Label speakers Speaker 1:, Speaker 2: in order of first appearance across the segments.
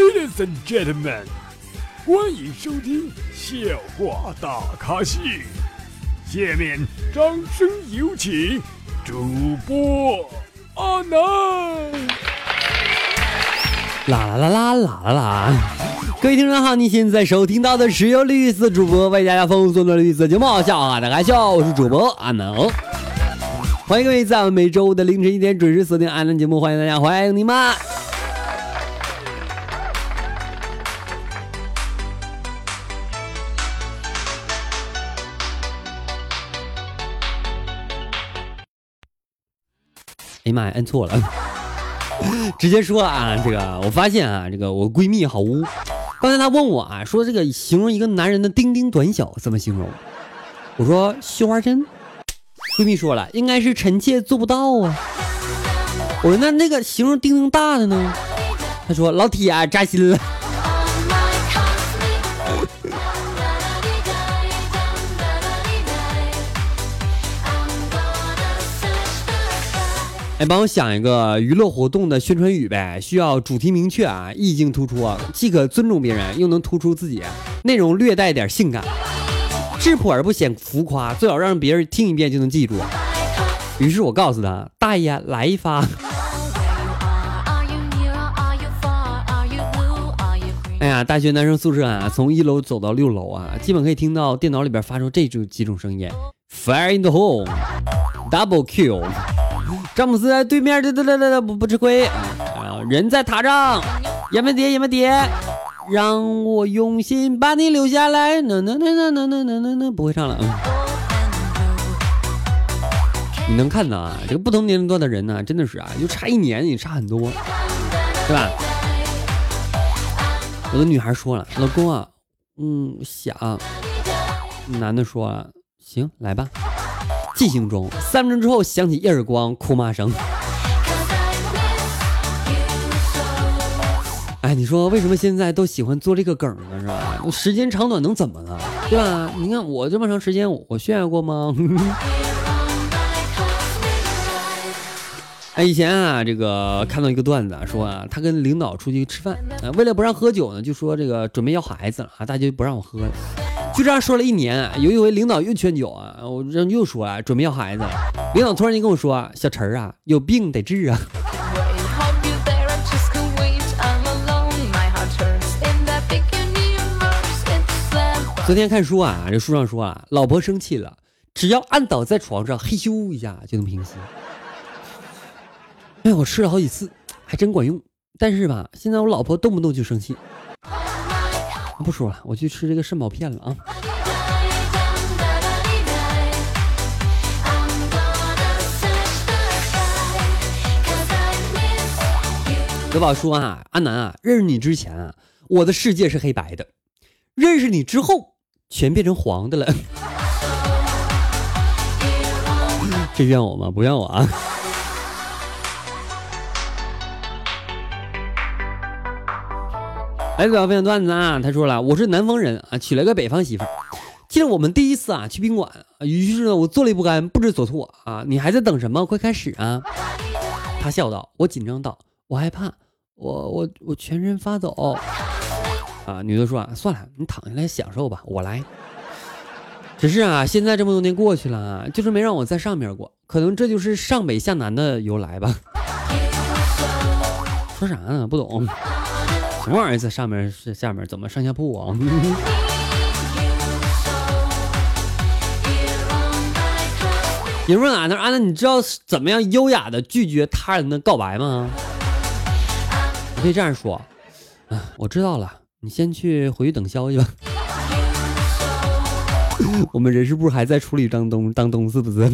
Speaker 1: Ladies and gentlemen，欢迎收听笑话大咖秀。下面掌声有请主播阿南。
Speaker 2: 啦啦啦啦啦啦啦！各位听众好，你现在收听到的是由绿色主播为大家奉送的绿色节目《笑话大咖秀》，我是主播阿能。欢迎各位在我们每周五的凌晨一点准时锁定阿南节目，欢迎大家，欢迎你们！哎呀妈呀，摁错了，直接说啊，这个我发现啊，这个我闺蜜好污。刚才她问我啊，说这个形容一个男人的丁丁短小怎么形容？我说绣花针。闺蜜说了，应该是臣妾做不到啊。我说那那个形容丁丁大的呢？她说老铁啊，扎心了。哎，帮我想一个娱乐活动的宣传语呗，需要主题明确啊，意境突出啊，既可尊重别人，又能突出自己，内容略带点性感，质朴而不显浮夸，最好让别人听一遍就能记住。于是我告诉他，大爷来一发。哎呀，大学男生宿舍啊，从一楼走到六楼啊，基本可以听到电脑里边发出这种几种声音：Fire in the hole，Double kill。詹姆斯对面，的，得得得不不吃亏。啊人在塔上，也没跌也没跌，让我用心把你留下来。那那那那那那那那那不会唱了。嗯你能看到啊，这个不同年龄段的人呢，真的是啊，就差一年也差很多，对吧？有个女孩说了，老公啊，嗯，想。男的说，行，来吧。进行中，三分钟之后响起一耳光，哭骂声。哎，你说为什么现在都喜欢做这个梗呢？是吧？时间长短能怎么了？对吧？你看我这么长时间，我炫耀过吗？哎，以前啊，这个看到一个段子，说啊，他跟领导出去吃饭，啊，为了不让喝酒呢，就说这个准备要孩子了啊，大家就不让我喝了。就这样说了一年，有一回领导又劝酒啊，我这又说啊，准备要孩子。领导突然间跟我说：“小陈啊，有病得治啊。”昨天看书啊，这书上说啊，老婆生气了，只要按倒在床上，嘿咻一下就能平息。哎，我试了好几次，还真管用。但是吧，现在我老婆动不动就生气。不说了，我去吃这个肾宝片了啊！德宝说啊，阿南啊，认识你之前啊，我的世界是黑白的；认识你之后，全变成黄的了。这怨我吗？不怨我啊！来，表分享段子啊！他说了，我是南方人啊，娶了个北方媳妇。记得我们第一次啊去宾馆，于是呢我坐立不安，不知所措啊。你还在等什么？快开始啊！他笑道，我紧张道，我害怕，我我我全身发抖。啊，女的说啊，算了，你躺下来享受吧，我来。只是啊，现在这么多年过去了啊，就是没让我在上面过，可能这就是上北下南的由来吧。说啥呢？不懂。什么玩意儿在上面是下面？怎么上下铺啊？有人问俺那安娜，你知道怎么样优雅的拒绝他人的告白吗？你可以这样说，啊，我知道了，你先去回去等消息吧。我们人事部还在处理当东当东是不是？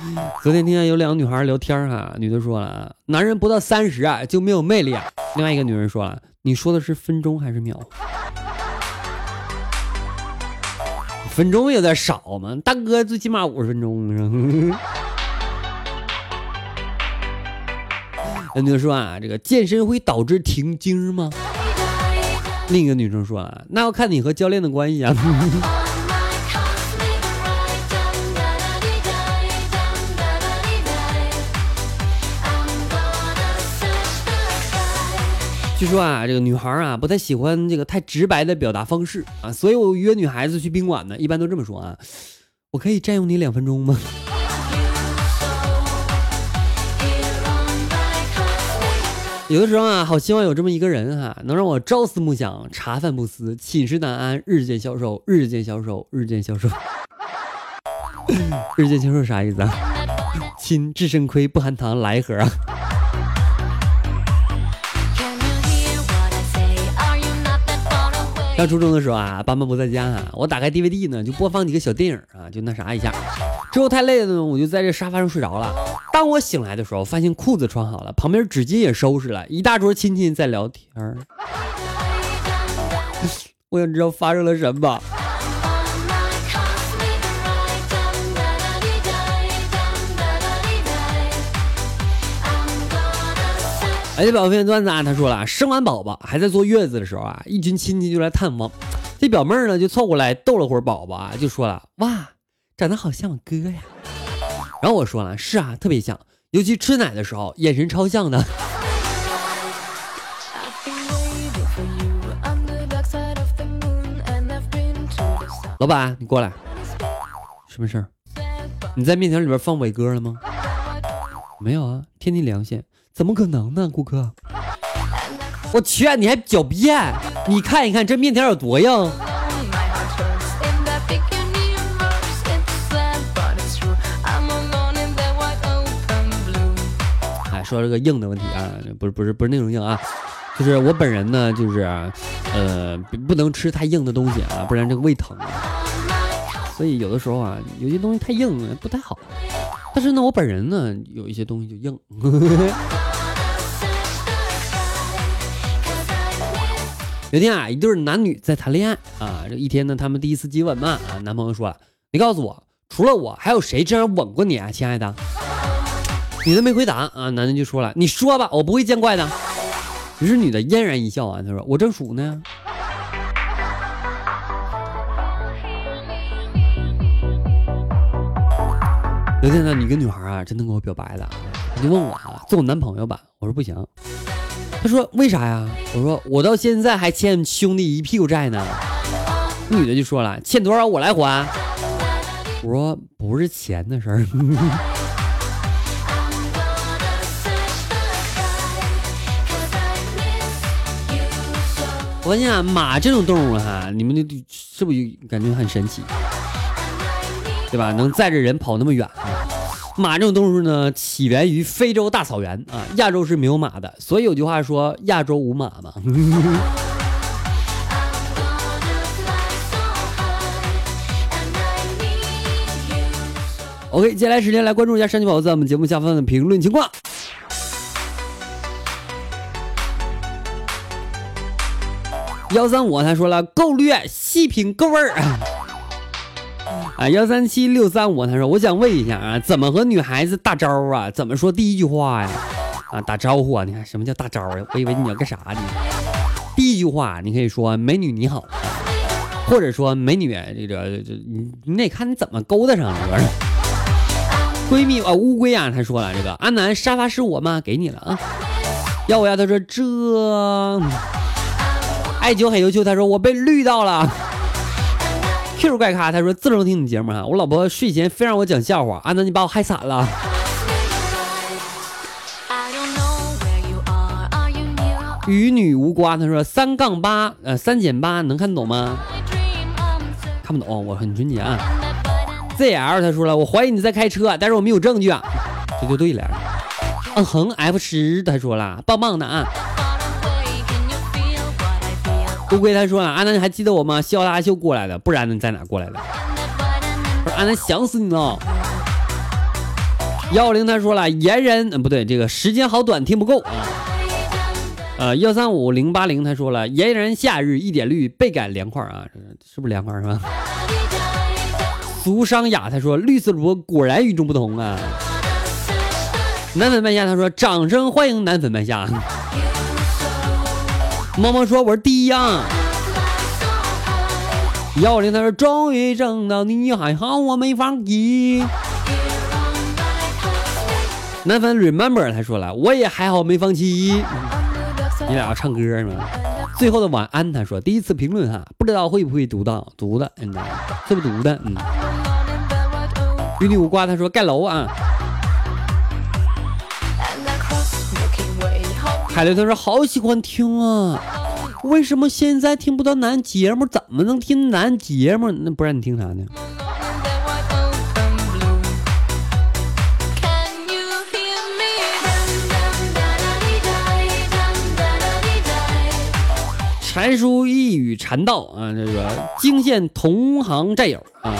Speaker 2: 昨天听见有两个女孩聊天哈，女的说了，男人不到三十啊就没有魅力啊。另外一个女人说了，你说的是分钟还是秒？分钟有点少嘛，大哥最起码五十分钟。那女的说啊，这个健身会导致停经吗？另一个女生说啊，那要看你和教练的关系啊。据说啊，这个女孩啊不太喜欢这个太直白的表达方式啊，所以我约女孩子去宾馆呢，一般都这么说啊，我可以占用你两分钟吗？有的时候啊，好希望有这么一个人哈，能让我朝思暮想、茶饭不思、寝食难安、日渐消瘦、日渐消瘦、日渐消瘦。日渐消瘦啥意思啊？亲，智深亏不含糖，来一盒啊！上初中的时候啊，爸妈不在家啊，我打开 DVD 呢，就播放几个小电影啊，就那啥一下。之后太累了呢，我就在这沙发上睡着了。当我醒来的时候，发现裤子穿好了，旁边纸巾也收拾了，一大桌亲戚在聊天 我想知道发生了什么。哎，这表妹段子啊，他说了，生完宝宝还在坐月子的时候啊，一群亲戚就来探望，这表妹呢就凑过来逗了会儿宝宝啊，就说了，哇，长得好像我哥呀。然后我说了，是啊，特别像，尤其吃奶的时候，眼神超像的。老板，你过来，什么事儿？你在面条里边放伟哥了吗？没有啊，天地良心。怎么可能呢，顾客？我去，你还狡辩？你看一看这面条有多硬。哎，说这个硬的问题啊，不是不是不是那种硬啊，就是我本人呢，就是呃不能吃太硬的东西啊，不然这个胃疼。所以有的时候啊，有些东西太硬不太好。但是呢，我本人呢，有一些东西就硬。呵呵有天啊，一对男女在谈恋爱啊，这一天呢，他们第一次接吻嘛啊，男朋友说了：“你告诉我，除了我，还有谁这样吻过你啊，亲爱的？”女的没回答啊，男的就说了：“你说吧，我不会见怪的。”于是女的嫣然一笑啊，她说：“我正数呢。”有天呢，你个女孩啊，真的跟我表白了，你就问我，做我男朋友吧？我说不行。他说：“为啥呀？”我说：“我到现在还欠兄弟一屁股债呢。”女的就说了：“欠多少我来还。”我说：“不是钱的事儿。”我发现啊，马这种动物哈，你们的是不是感觉很神奇？对吧？能载着人跑那么远。马这种动物呢，起源于非洲大草原啊，亚洲是没有马的，所以有句话说“亚洲无马”嘛。OK，接下来时间来关注一下山鸡宝宝在我们节目下方的评论情况。幺三五他说了，够略，细品够味儿。啊幺三七六三五，他说：“我想问一下啊，怎么和女孩子大招啊？怎么说第一句话呀？啊，打招呼啊？你看什么叫大招啊？我以为你要干啥呢？第一句话你可以说‘美女你好’，或者说‘美女’，这个这你你得看你怎么勾搭上这个闺蜜啊，乌龟啊，他说了这个阿南沙发是我吗？给你了啊。要我呀？他说这爱酒很优秀，他说我被绿到了。” Q 怪咖，他说自从听你节目哈，我老婆睡前非让我讲笑话，阿南你把我害惨了。与女无瓜，他说三杠八，呃三减八能看懂吗？看不懂，我很纯洁啊。ZL 他说了，我怀疑你在开车，但是我没有证据啊，这就对了。嗯哼 F 十他说了，棒棒的啊。乌龟他说啊，阿南你还记得我吗？笑阿秀过来的，不然你在哪过来的？不是阿南想死你了。幺零他说了，言人嗯不对，这个时间好短，听不够啊。呃，幺三五零八零他说了，炎炎夏日一点绿，倍感凉快啊，是不是凉快是吧？俗商雅他说，绿色主播果然与众不同啊。男粉麦夏他说，掌声欢迎男粉麦夏。萌萌说：“我是第一啊。”幺零他说：“终于挣到你还好，我没放弃。”男粉 remember 他说了：“我也还好没放弃。”你俩要唱歌是吗？最后的晚安，他说第一次评论哈，不知道会不会读到，读的，嗯，这不读的，嗯。与你无瓜，他说盖楼啊。海雷他说好喜欢听啊，为什么现在听不到男节目？怎么能听男节目？那不然你听啥呢？禅书一语禅道啊，这个惊现同行战友啊。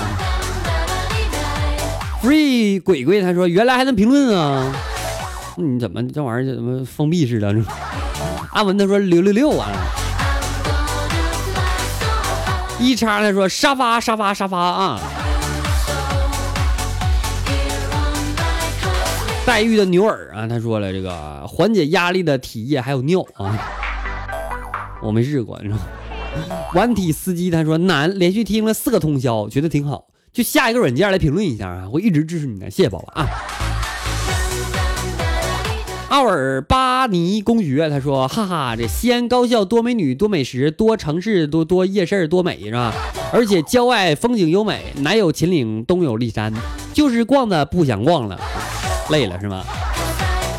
Speaker 2: Free 鬼鬼他说原来还能评论啊。你怎么这玩意儿怎么封闭似的？阿文他说六六六啊，一叉他说沙发沙发沙发啊，黛玉的牛耳啊，他说了这个缓解压力的体液还有尿啊，我没试过，你知道？顽体司机他说难，连续听了四个通宵，觉得挺好，就下一个软件来评论一下啊，我一直支持你的，谢谢宝宝啊。奥尔巴尼公爵他说：“哈哈，这西安高校多美女多美食多城市多多夜市多美是吧？而且郊外风景优美，南有秦岭东有骊山，就是逛的不想逛了，累了是吗？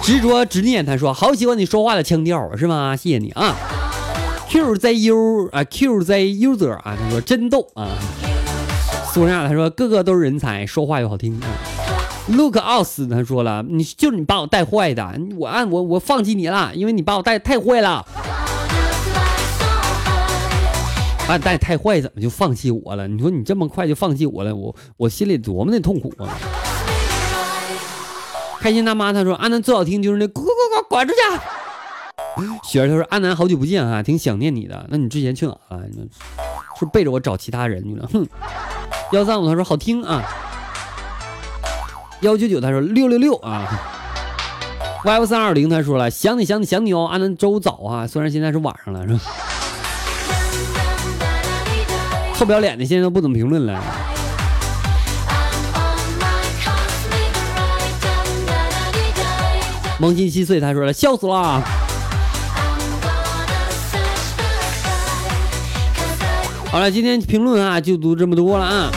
Speaker 2: 执着执念他说好喜欢你说话的腔调是吗？谢谢你啊，QZU 啊 QZUzer 啊他说真逗啊，苏亚他说个个都是人才，说话又好听。” Look out！他说了，你就是你把我带坏的，我按我我放弃你了，因为你把我带太坏了。把你带太坏，怎么就放弃我了？你说你这么快就放弃我了，我我心里多么的痛苦啊！开心大妈他说，安南最好听就是那滚滚滚滚滚出去。雪儿他说，安南好久不见啊，挺想念你的。那你之前去哪了？是背着我找其他人去了？哼。幺三五他说好听啊。幺九九，他说六六六啊。YF 三二零，他说了想你想你想你哦。安南周早啊，虽然现在是晚上了，是吧？臭不要脸的，现在都不怎么评论了。萌新七岁，他说了笑死了。好了，今天评论啊就读这么多了啊。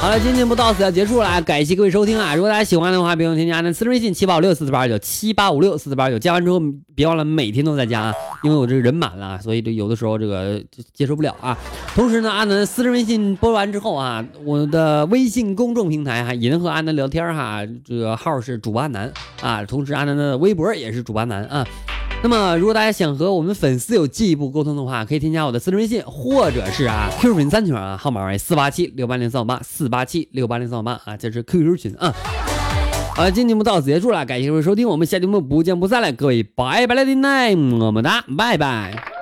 Speaker 2: 好了，今天节目到此要结束了，感谢各位收听啊！如果大家喜欢的话，别忘添加那私人微信七八五六四四八二九七八五六四四八二九，加完之后别忘了每天都在加啊，因为我这人满了，所以这有的时候这个接受不了啊。同时呢，阿南私人微信播完之后啊，我的微信公众平台哈也能和阿南聊天哈，这个号是主播阿南啊，同时阿南的微博也是主播阿南啊。那么，如果大家想和我们粉丝有进一步沟通的话，可以添加我的私人微信，或者是啊 QQ 群三群啊，号码为四八七六八零三五八四八七六八零三五八啊，这是 QQ 群啊。好了，今天节目到此结束了，感谢各位收听，我们下节目不见不散了，各位拜拜了，的奶么么哒，拜拜。